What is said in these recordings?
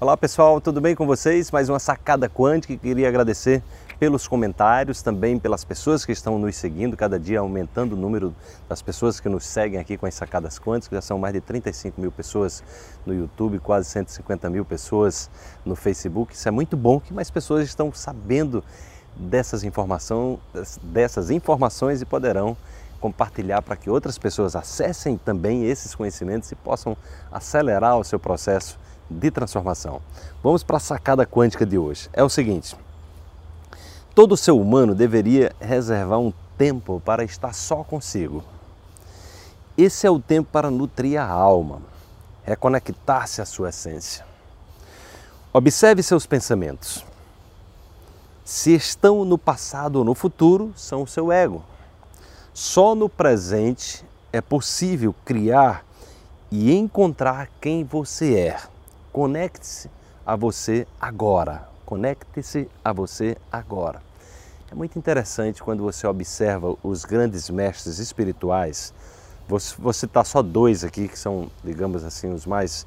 Olá pessoal, tudo bem com vocês? Mais uma sacada quântica. Queria agradecer pelos comentários, também pelas pessoas que estão nos seguindo, cada dia aumentando o número das pessoas que nos seguem aqui com as sacadas quânticas. Já são mais de 35 mil pessoas no YouTube, quase 150 mil pessoas no Facebook. Isso é muito bom que mais pessoas estão sabendo dessas, informação, dessas informações e poderão compartilhar para que outras pessoas acessem também esses conhecimentos e possam acelerar o seu processo de transformação. Vamos para a sacada quântica de hoje. É o seguinte: todo ser humano deveria reservar um tempo para estar só consigo. Esse é o tempo para nutrir a alma, reconectar-se à sua essência. Observe seus pensamentos. Se estão no passado ou no futuro, são o seu ego. Só no presente é possível criar e encontrar quem você é. Conecte-se a você agora. Conecte-se a você agora. É muito interessante quando você observa os grandes mestres espirituais. Vou citar só dois aqui que são, digamos assim, os mais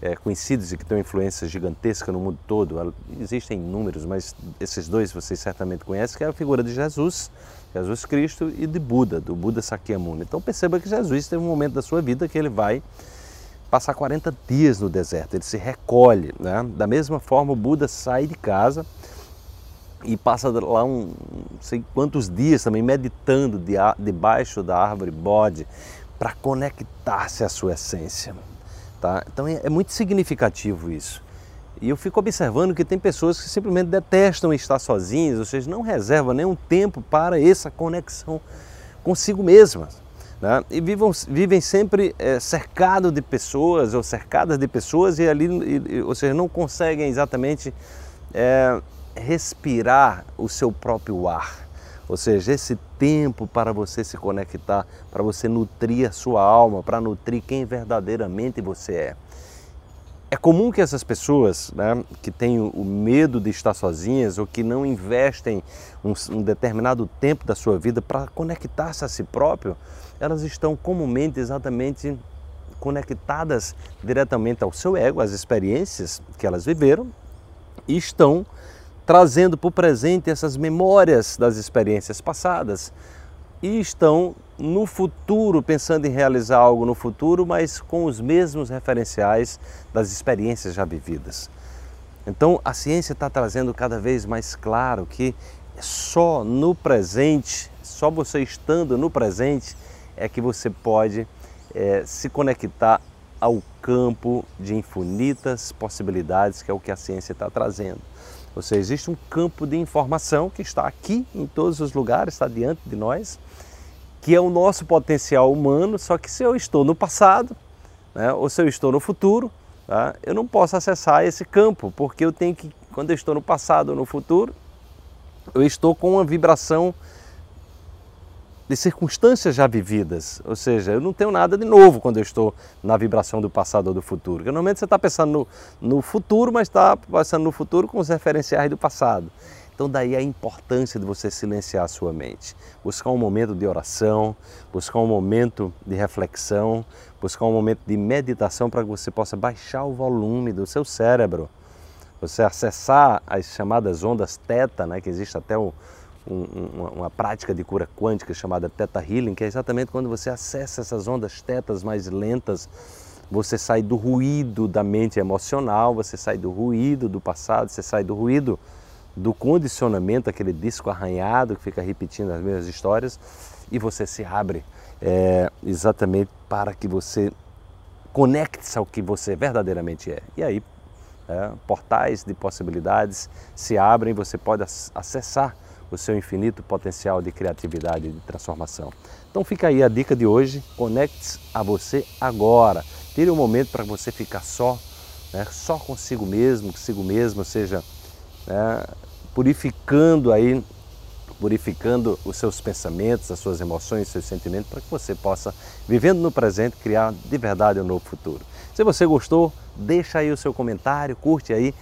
é, conhecidos e que têm influência gigantesca no mundo todo. Existem inúmeros, mas esses dois vocês certamente conhecem, que é a figura de Jesus, Jesus Cristo, e de Buda, do Buda Sakyamuni. Então perceba que Jesus teve um momento da sua vida que ele vai passar 40 dias no deserto, ele se recolhe. Né? Da mesma forma, o Buda sai de casa e passa lá um não sei quantos dias também meditando de, debaixo da árvore bode para conectar-se à sua essência. Tá? Então é, é muito significativo isso. E eu fico observando que tem pessoas que simplesmente detestam estar sozinhas, ou seja, não reservam nenhum tempo para essa conexão consigo mesmas né? e vivam, vivem sempre é, cercado de pessoas ou cercadas de pessoas e ali, e, ou seja, não conseguem exatamente é, respirar o seu próprio ar. Ou seja, esse tempo para você se conectar, para você nutrir a sua alma, para nutrir quem verdadeiramente você é. É comum que essas pessoas né, que têm o medo de estar sozinhas ou que não investem um, um determinado tempo da sua vida para conectar-se a si próprio, elas estão comumente exatamente conectadas diretamente ao seu ego, às experiências que elas viveram e estão trazendo para o presente essas memórias das experiências passadas e estão no futuro, pensando em realizar algo no futuro, mas com os mesmos referenciais das experiências já vividas. Então a ciência está trazendo cada vez mais claro que só no presente, só você estando no presente, é que você pode é, se conectar ao campo de infinitas possibilidades, que é o que a ciência está trazendo. Ou seja, existe um campo de informação que está aqui em todos os lugares, está diante de nós, que é o nosso potencial humano, só que se eu estou no passado, né, ou se eu estou no futuro, tá, eu não posso acessar esse campo, porque eu tenho que, quando eu estou no passado ou no futuro, eu estou com uma vibração de circunstâncias já vividas, ou seja, eu não tenho nada de novo quando eu estou na vibração do passado ou do futuro. Porque normalmente você está pensando no, no futuro, mas está pensando no futuro com os referenciais do passado. Então daí a importância de você silenciar a sua mente, buscar um momento de oração, buscar um momento de reflexão, buscar um momento de meditação para que você possa baixar o volume do seu cérebro, você acessar as chamadas ondas teta, né, que existe até um, uma, uma, prática de cura quântica chamada Theta Healing, que é exatamente quando você acessa essas ondas tetas mais lentas, você sai do ruído da mente emocional, você sai do ruído do passado, você sai do ruído do condicionamento, aquele disco arranhado que fica repetindo as mesmas histórias, e você se abre é, exatamente para que você conecte-se ao que você verdadeiramente é. E aí, é, portais de possibilidades se abrem, você pode acessar o seu infinito potencial de criatividade e de transformação. Então fica aí a dica de hoje, conecte-se a você agora. Tire um momento para você ficar só, né, só consigo mesmo, consigo mesmo, ou seja, né, purificando aí, purificando os seus pensamentos, as suas emoções, os seus sentimentos, para que você possa, vivendo no presente, criar de verdade um novo futuro. Se você gostou, deixa aí o seu comentário, curte aí,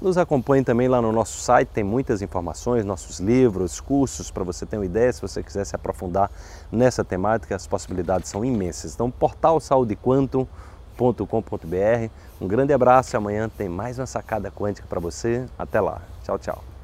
nos acompanhe também lá no nosso site, tem muitas informações, nossos livros, cursos, para você ter uma ideia, se você quiser se aprofundar nessa temática, as possibilidades são imensas. Então, portal Saúde Quantum Um grande abraço e amanhã tem mais uma sacada quântica para você. Até lá. Tchau, tchau.